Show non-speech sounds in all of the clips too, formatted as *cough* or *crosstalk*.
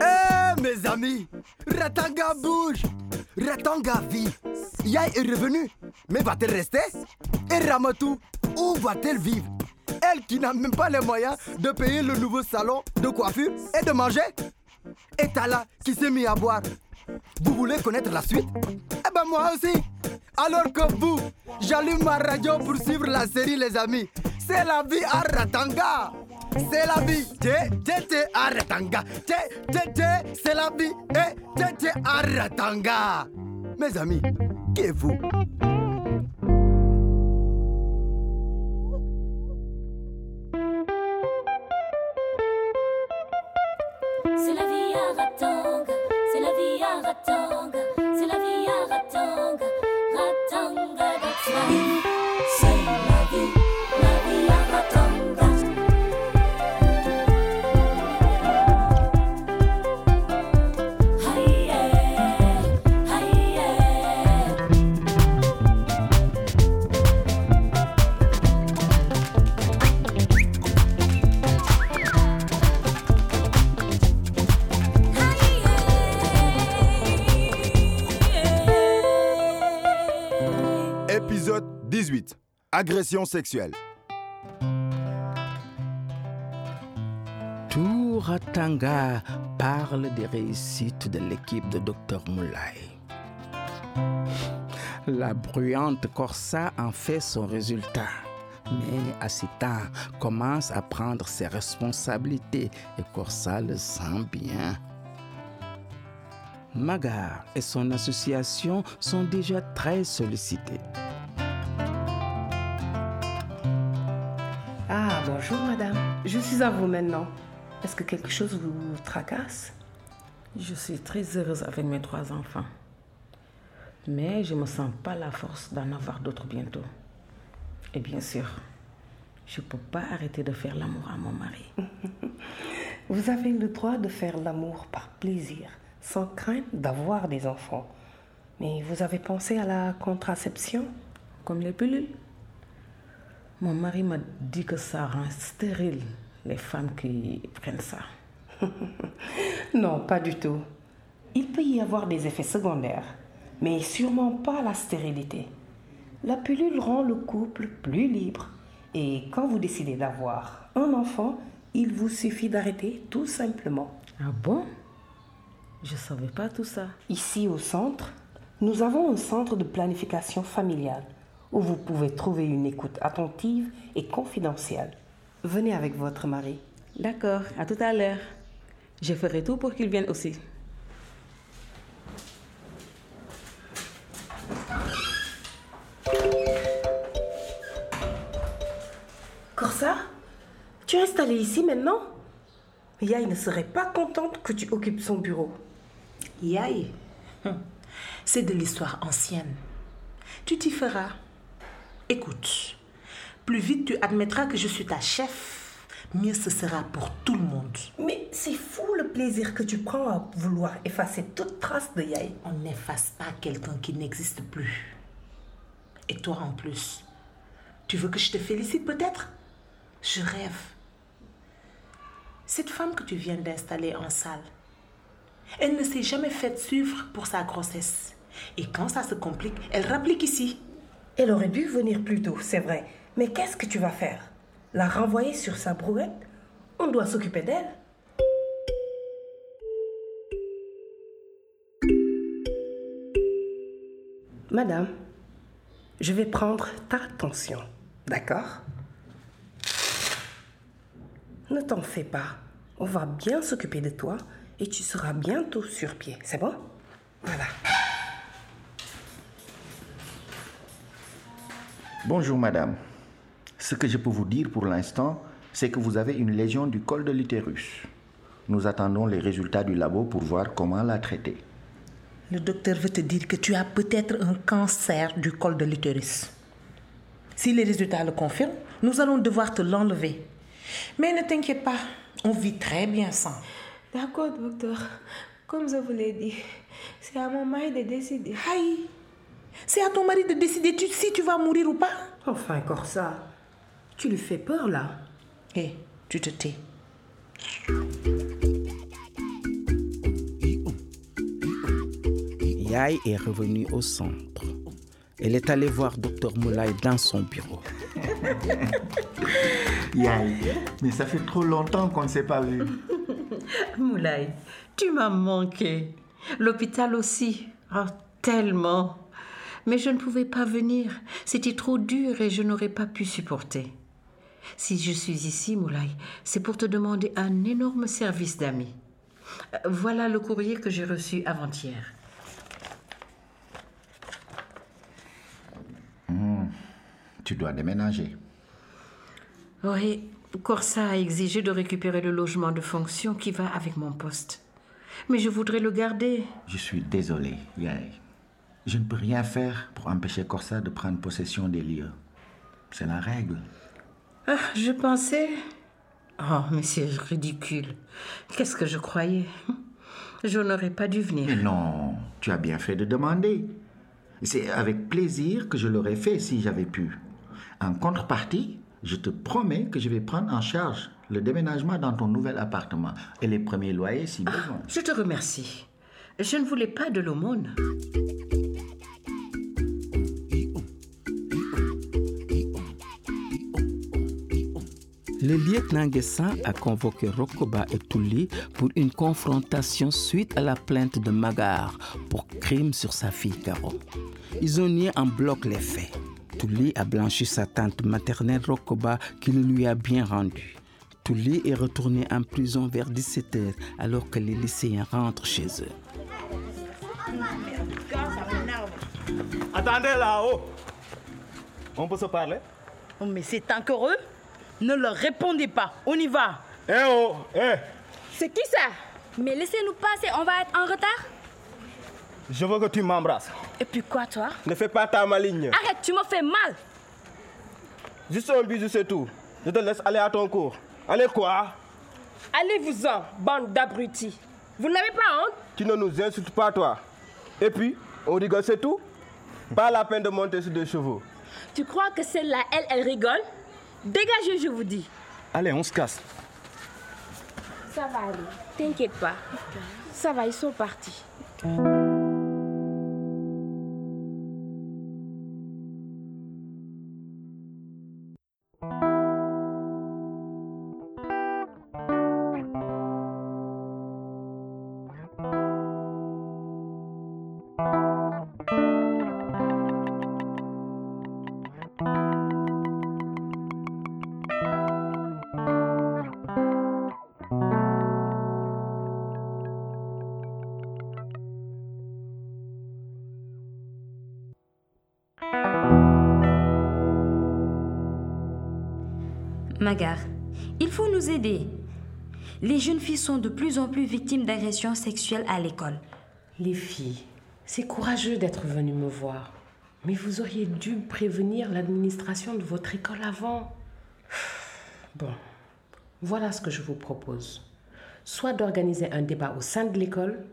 Eh mes amis, Ratanga bouge, Ratanga vit. Yai est revenue, mais va-t-elle rester? Et Ramatou, où va-t-elle vivre? Elle qui n'a même pas les moyens de payer le nouveau salon de coiffure et de manger? Et Tala qui s'est mis à boire. Vous voulez connaître la suite? Eh ben moi aussi Alors que vous, j'allume ma radio pour suivre la série les amis. C'est la vie à Ratanga c'est la vie, t'es, à Ratanga. T'es, c'est la vie, et t'es, à Ratanga. Mes amis, qui êtes-vous? C'est Agression sexuelle. Tout Ratanga parle des réussites de l'équipe de Dr Moulay. La bruyante Corsa en fait son résultat. Mais Assita commence à prendre ses responsabilités et Corsa le sent bien. Magar et son association sont déjà très sollicités. Je suis à vous maintenant. Est-ce que quelque chose vous tracasse? Je suis très heureuse avec mes trois enfants. Mais je ne me sens pas la force d'en avoir d'autres bientôt. Et bien sûr, je ne peux pas arrêter de faire l'amour à mon mari. *laughs* Vous avez le droit de faire l'amour par plaisir, sans crainte d'avoir des enfants. Mais vous avez pensé à la contraception? Comme les pilules. Mon mari m'a dit que ça rend stérile les femmes qui prennent ça. *laughs* Non, pas du tout. Il peut y avoir des effets secondaires, mais sûrement pas la stérilité. La pilule rend le couple plus libre. Et quand vous décidez d'avoir un enfant, il vous suffit d'arrêter tout simplement. Ah bon? Je ne savais pas tout ça. Ici au centre, nous avons un centre de planification familiale où vous pouvez trouver une écoute attentive et confidentielle. Venez avec votre mari. D'accord, à tout à l'heure. Je ferai tout pour qu'il vienne aussi. Corsa, tu es installée ici maintenant? Yaï ne serait pas contente que tu occupes son bureau. Yaï, hum, c'est de l'histoire ancienne. Tu t'y feras. Écoute, plus vite tu admettras que je suis ta chef, mieux ce sera pour tout le monde. Mais c'est fou le plaisir que tu prends à vouloir effacer toute trace de Yaï. On n'efface pas quelqu'un qui n'existe plus. Et toi en plus, tu veux que je te félicite peut-être? Je rêve. Cette femme que tu viens d'installer en salle, elle ne s'est jamais faite suivre pour sa grossesse. Et quand ça se complique, elle rapplique ici. Elle aurait dû venir plus tôt, c'est vrai. Mais qu'est-ce que tu vas faire? La renvoyer sur sa brouette? On doit s'occuper d'elle. Madame, je vais prendre ta tension, d'accord? Ne t'en fais pas. On va bien s'occuper de toi et tu seras bientôt sur pied. C'est bon? Voilà. Bonjour madame. Ce que je peux vous dire pour l'instant, c'est que vous avez une lésion du col de l'utérus. Nous attendons les résultats du labo pour voir comment la traiter. Le docteur veut te dire que tu as peut-être un cancer du col de l'utérus. Si les résultats le confirment, nous allons devoir te l'enlever. Mais ne t'inquiète pas, on vit très bien sans. D'accord, docteur. Comme je vous l'ai dit, c'est à mon mari de décider. Aïe, c'est à ton mari de décider tu- si tu vas mourir ou pas. Enfin, Corsa, tu lui fais peur là. Hé, tu te tais. Yaï est revenue au centre. Elle est allée voir Dr Moulay dans son bureau. *laughs* Yaï, mais ça fait trop longtemps qu'on ne s'est pas vu. *laughs* Moulay, tu m'as manqué. L'hôpital aussi. Oh, tellement. Mais je ne pouvais pas venir. C'était trop dur et je n'aurais pas pu supporter. Si je suis ici, Moulay, c'est pour te demander un énorme service d'amis. Euh, Voilà le courrier que j'ai reçu avant-hier. Tu dois déménager. Oui, Corsa a exigé de récupérer le logement de fonction qui va avec mon poste. Mais je voudrais le garder. Je suis désolé, Yaï. Je ne peux rien faire pour empêcher Corsa de prendre possession des lieux. C'est la règle. Ah, je pensais. Oh, mais c'est ridicule. Qu'est-ce que je croyais? Je n'aurais pas dû venir. Mais non, tu as bien fait de demander. C'est avec plaisir que je l'aurais fait si j'avais pu. En contrepartie, je te promets que je vais prendre en charge le déménagement dans ton nouvel appartement et les premiers loyers si besoin. Je te remercie. Je ne voulais pas de l'aumône. Le lieutenant Guessin a convoqué Rokoba et Touli pour une confrontation suite à la plainte de Magar pour crime sur sa fille Caro. Ils ont nié en bloc les faits. Touli a blanchi sa tante maternelle Rokoba qui le lui a bien rendu. Touli est retourné en prison vers 17h alors que les lycéens rentrent chez eux. Attendez là-haut. On peut se parler? Oh, mais c'est encore eux? Ne leur répondez pas. On y va. Eh oh, eh C'est qui ça? Mais laissez-nous passer, on va être en retard? Je veux que tu m'embrasses. Et puis quoi, toi? Ne fais pas ta maligne. Arrête, tu me fais mal. Juste un bisou, c'est tout. Je te laisse aller à ton cours. Allez quoi? Allez-vous-en, bande d'abrutis. Vous n'avez pas honte? Tu ne nous insultes pas, toi. Et puis, on rigole, c'est tout? Pas la peine de monter sur des chevaux. Tu crois que celle-là, elle, elle rigole? Dégagez, je vous dis. Allez, on se casse. Ça va aller, t'inquiète pas. Ça va, ils sont partis. Magar, il faut nous aider. Les jeunes filles sont de plus en plus victimes d'agressions sexuelles à l'école. Les filles, c'est courageux d'être venues me voir. Mais vous auriez dû prévenir l'administration de votre école avant. *sighs* Bon, voilà ce que je vous propose. Soit d'organiser un débat au sein de l'école,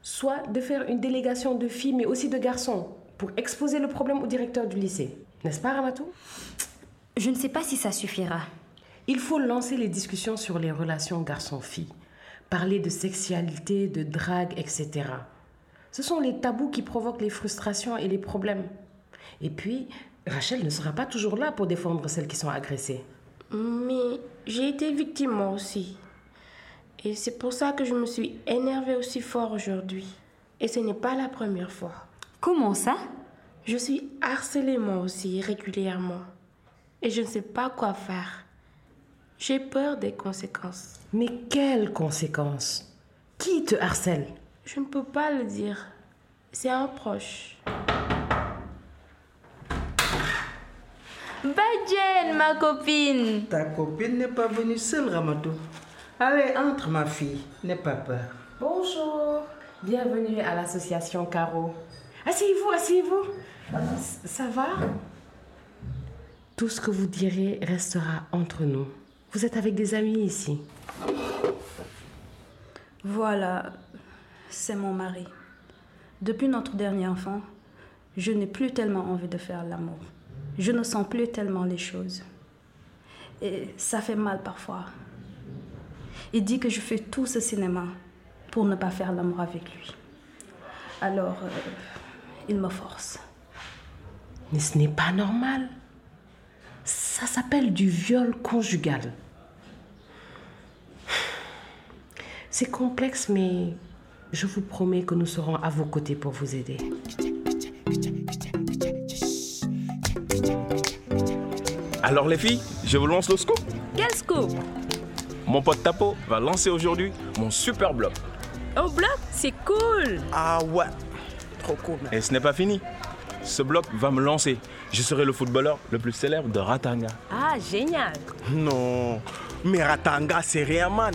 soit de faire une délégation de filles, mais aussi de garçons, pour exposer le problème au directeur du lycée. N'est-ce pas, Ramatou? Je ne sais pas si ça suffira. Il faut lancer les discussions sur les relations garçon-fille, parler de sexualité, de drague, etc. Ce sont les tabous qui provoquent les frustrations et les problèmes. Et puis, Rachel ne sera pas toujours là pour défendre celles qui sont agressées. Mais j'ai été victime moi aussi. Et c'est pour ça que je me suis énervée aussi fort aujourd'hui. Et ce n'est pas la première fois. Comment ça? Je suis harcelée moi aussi régulièrement. Et je ne sais pas quoi faire. J'ai peur des conséquences. Mais quelles conséquences? Qui te harcèle? Je ne peux pas le dire. C'est un proche. Badjen, ma copine Ta copine n'est pas venue seule, Ramatou. Allez, entre, ma fille. N'aie pas peur. Bonjour. Bienvenue à l'association Caro. Asseyez-vous, asseyez-vous. Ça va? Tout ce que vous direz restera entre nous. Vous êtes avec des amis ici. Voilà. c'est mon mari. Depuis notre dernier enfant, je n'ai plus tellement envie de faire l'amour. Je ne sens plus tellement les choses. Et ça fait mal parfois. Il dit que je fais tout ce cinéma pour ne pas faire l'amour avec lui. Alors, euh, il me force. Mais ce n'est pas normal. Ça s'appelle du viol conjugal. C'est complexe, mais je vous promets que nous serons à vos côtés pour vous aider. Alors les filles, je vous lance le scoop. Quel scoop? Mon pote Tapo va lancer aujourd'hui mon super blog. Un blog C'est cool Ah ouais, trop cool. Et ce n'est pas fini. Ce blog va me lancer. Je serai le footballeur le plus célèbre de Ratanga. Ah, génial Non, mais Ratanga, c'est rien, man.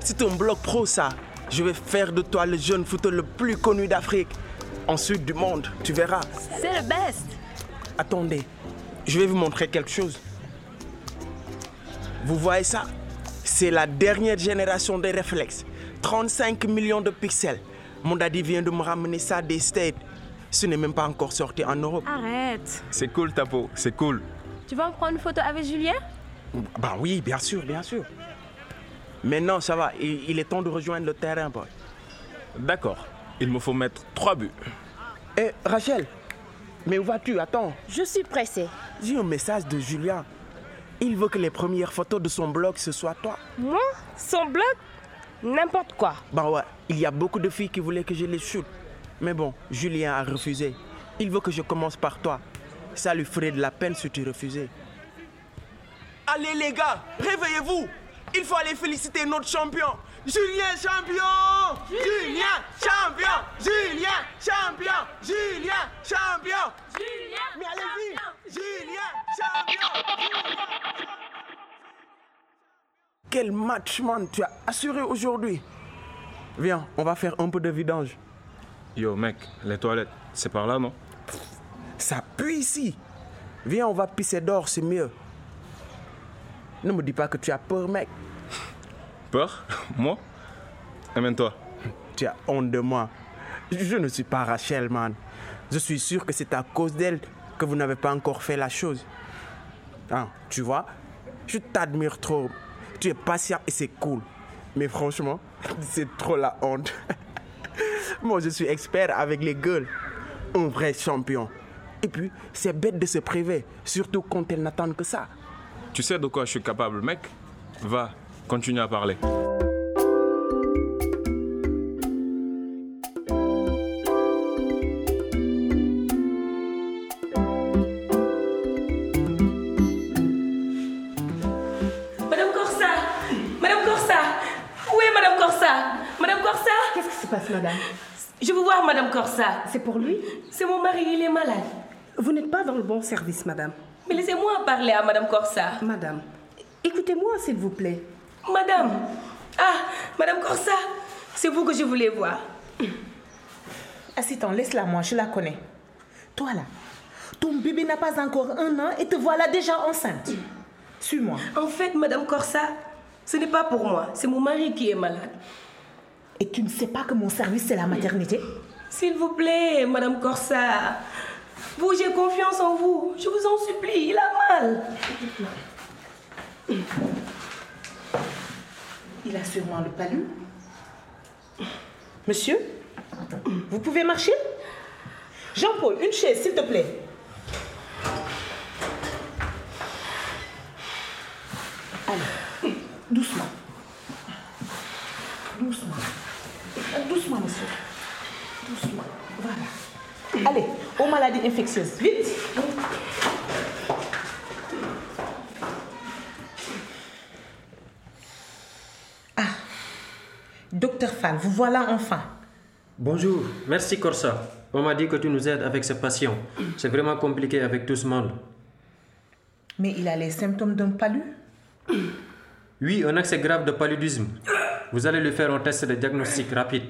C'est un blog pro, ça. Je vais faire de toi le jeune footeux le plus connu d'Afrique. Ensuite du monde, tu verras. C'est le best Attendez, je vais vous montrer quelque chose. Vous voyez ça? C'est la dernière génération des réflexes. 35 millions de pixels. Mon daddy vient de me ramener ça des States. Ce n'est même pas encore sorti en Europe. Arrête C'est cool, Tapo, c'est cool. Tu vas me prendre une photo avec Julien? Bah oui, bien sûr, bien sûr. Maintenant, ça va. Il, il est temps de rejoindre le terrain, boy. D'accord, il me faut mettre trois buts. Eh, Rachel, mais où vas-tu? Attends. Je suis pressée. J'ai un message de Julien. Il veut que les premières photos de son blog, ce soit toi. Moi? Son blog? N'importe quoi. Bah ouais, il y a beaucoup de filles qui voulaient que je les shoot. Mais bon, Julien a refusé. Il veut que je commence par toi. Ça lui ferait de la peine si tu refusais. Allez les gars, réveillez-vous. Il faut aller féliciter notre champion. Julien champion. Julien champion. Julien champion. Julien champion. Julien Mais allez-y. Julien champion. Quel match, man, tu as assuré aujourd'hui? Viens, on va faire un peu de vidange. Yo, mec, les toilettes, c'est par là, non? Ça pue ici. Viens, on va pisser dehors, c'est mieux. Ne me dis pas que tu as peur, mec. Peur? *laughs* Moi? Amène-toi. Tu as honte de moi. Je ne suis pas Rachel, man. Je suis sûr que c'est à cause d'elle que vous n'avez pas encore fait la chose. Ah, tu vois, je t'admire trop. Tu es patient et c'est cool. Mais franchement, *laughs* c'est trop la honte. *laughs* *laughs* Moi, je suis expert avec les gueules. Un vrai champion. Et puis, c'est bête de se priver, surtout quand elles n'attendent que ça. Tu sais de quoi je suis capable, mec? Va, continue à parler. Madame Je veux voir Madame Corsa. C'est pour lui? C'est mon mari, il est malade. Vous n'êtes pas dans le bon service, madame. Mais laissez-moi parler à Madame Corsa. Madame, écoutez-moi, s'il vous plaît. Madame Ah, Madame Corsa C'est vous que je voulais voir. Assieds-toi, laisse-la moi, je la connais. Toi là, ton bébé n'a pas encore un an et te voilà déjà enceinte. Suis-moi. En fait, Madame Corsa, ce n'est pas pour moi, c'est mon mari qui est malade. Et tu ne sais pas que mon service c'est la maternité? S'il vous plaît, Madame Corsa, vous, j'ai confiance en vous. Je vous en supplie, il a mal. Il a sûrement le palu. Monsieur, vous pouvez marcher? Jean-Paul, une chaise, s'il te plaît. Allez, doucement. Doucement. Doucement, monsieur. Doucement. Voilà. Allez, aux maladies infectieuses. Vite. Ah, docteur Fall, vous voilà enfin. Bonjour, merci Corsa. On m'a dit que tu nous aides avec ce patient. C'est vraiment compliqué avec tout ce monde. Mais il a les symptômes d'un palu? Oui, un accès grave de paludisme. Vous allez lui faire un test de diagnostic rapide.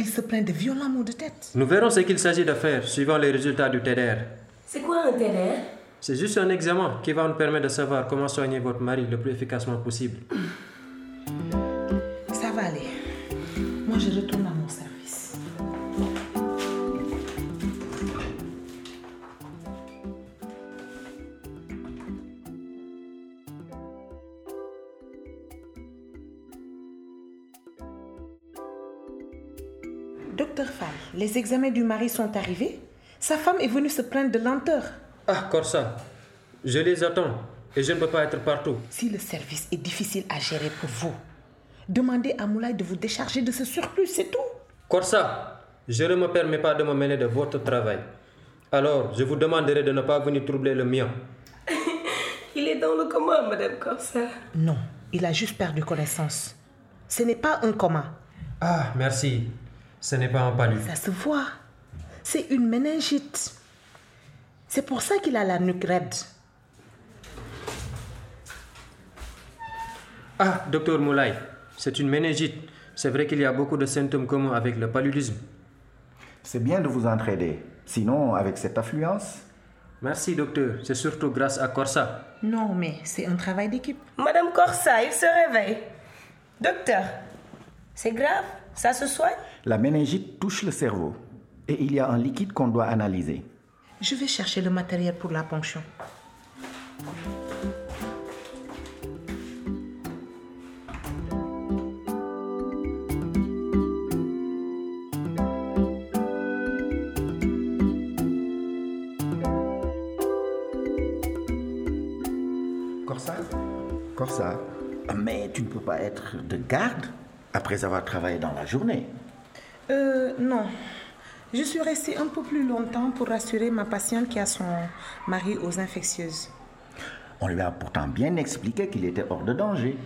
Il se plaint de violents maux de tête. Nous verrons ce qu'il s'agit de faire suivant les résultats du TDR. C'est quoi un TDR C'est juste un examen qui va nous permettre de savoir comment soigner votre mari le plus efficacement possible. Docteur Fall, les examens du mari sont arrivés. Sa femme est venue se plaindre de lenteur. Ah, Corsa, je les attends et je ne peux pas être partout. Si le service est difficile à gérer pour vous, demandez à Moulay de vous décharger de ce surplus, c'est tout. Corsa, je ne me permets pas de me mêler de votre travail. Alors, je vous demanderai de ne pas venir troubler le mien. *laughs* Il est dans le coma, Madame Corsa. Non, il a juste perdu connaissance. Ce n'est pas un coma. Ah, merci. Ce n'est pas un palu. Ça se voit. C'est une méningite. C'est pour ça qu'il a la nuque raide. Ah, docteur Moulay, c'est une méningite. C'est vrai qu'il y a beaucoup de symptômes communs avec le paludisme. C'est bien de vous entraider. Sinon, avec cette affluence. Merci, docteur. C'est surtout grâce à Corsa. Non, mais c'est un travail d'équipe. Madame Corsa, il se réveille. Docteur, c'est grave Ça se soigne? La méningite touche le cerveau. Et il y a un liquide qu'on doit analyser. Je vais chercher le matériel pour la ponction. Corsa Corsa Mais tu ne peux pas être de garde après avoir travaillé dans la journée. Euh, non. Je suis restée un peu plus longtemps pour rassurer ma patiente qui a son mari aux infectieuses. On lui a pourtant bien expliqué qu'il était hors de danger.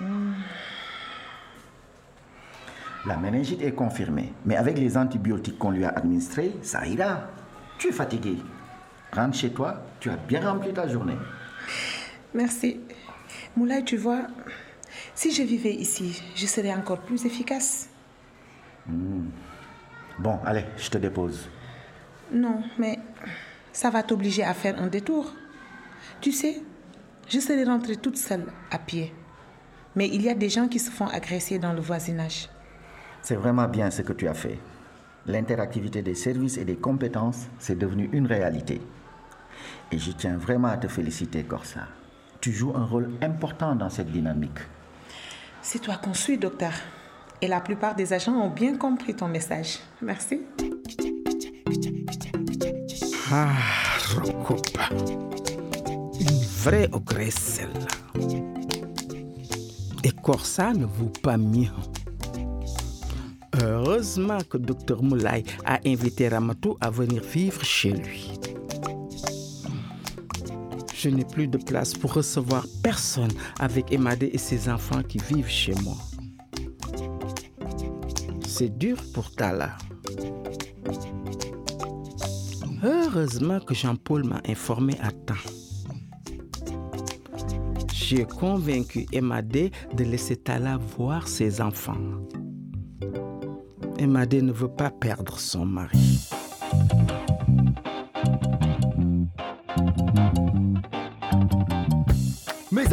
Hmm. La méningite est confirmée, mais avec les antibiotiques qu'on lui a administrés, ça ira. Tu es fatigué. Rentre chez toi, tu as bien rempli ta journée. Merci. Moulay, tu vois, si je vivais ici, je serais encore plus efficace. Hmm. Bon, allez, je te dépose. Non, mais ça va t'obliger à faire un détour. Tu sais, je serais rentrée toute seule à pied. Mais il y a des gens qui se font agresser dans le voisinage. C'est vraiment bien ce que tu as fait. L'interactivité des services et des compétences, c'est devenu une réalité. Et je tiens vraiment à te féliciter, Corsa. Tu joues un rôle important dans cette dynamique. C'est toi qu'on suit, docteur. Et la plupart des agents ont bien compris ton message. Merci. Ah, Rokoba. Une vraie ogresse, celle-là. Et Corsa ne vaut pas mieux. Heureusement que Dr Moulay a invité Ramatou à venir vivre chez lui. Je n'ai plus de place pour recevoir personne avec Emadé et ses enfants qui vivent chez moi. C'est dur pour Tala. Heureusement que Jean-Paul m'a informé à temps. J'ai convaincu Emadé de laisser Tala voir ses enfants. Emadé ne veut pas perdre son mari.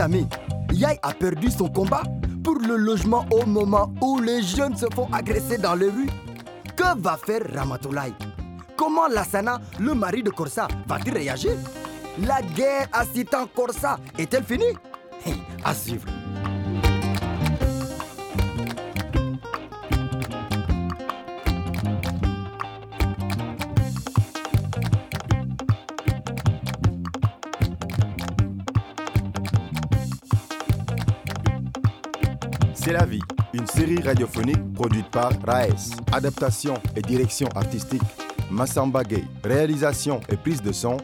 Amis, Yai a perdu son combat pour le logement au moment où les jeunes se font agresser dans les rues. Que va faire Ramatoulaye Comment Lassana, le mari de Korsa, va-t-il réagir? La guerre à Citan Korsa est-elle finie? À suivre. Une série radiophonique produite par Raes. Adaptation et direction artistique, Massamba Gay. Réalisation et prise de son,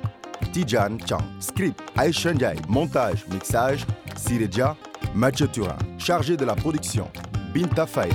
Tijan Chang. Script, Aisha Ndiaye. Montage, mixage, Sireja, Mathieu. Chargé de la production, Binta Faye.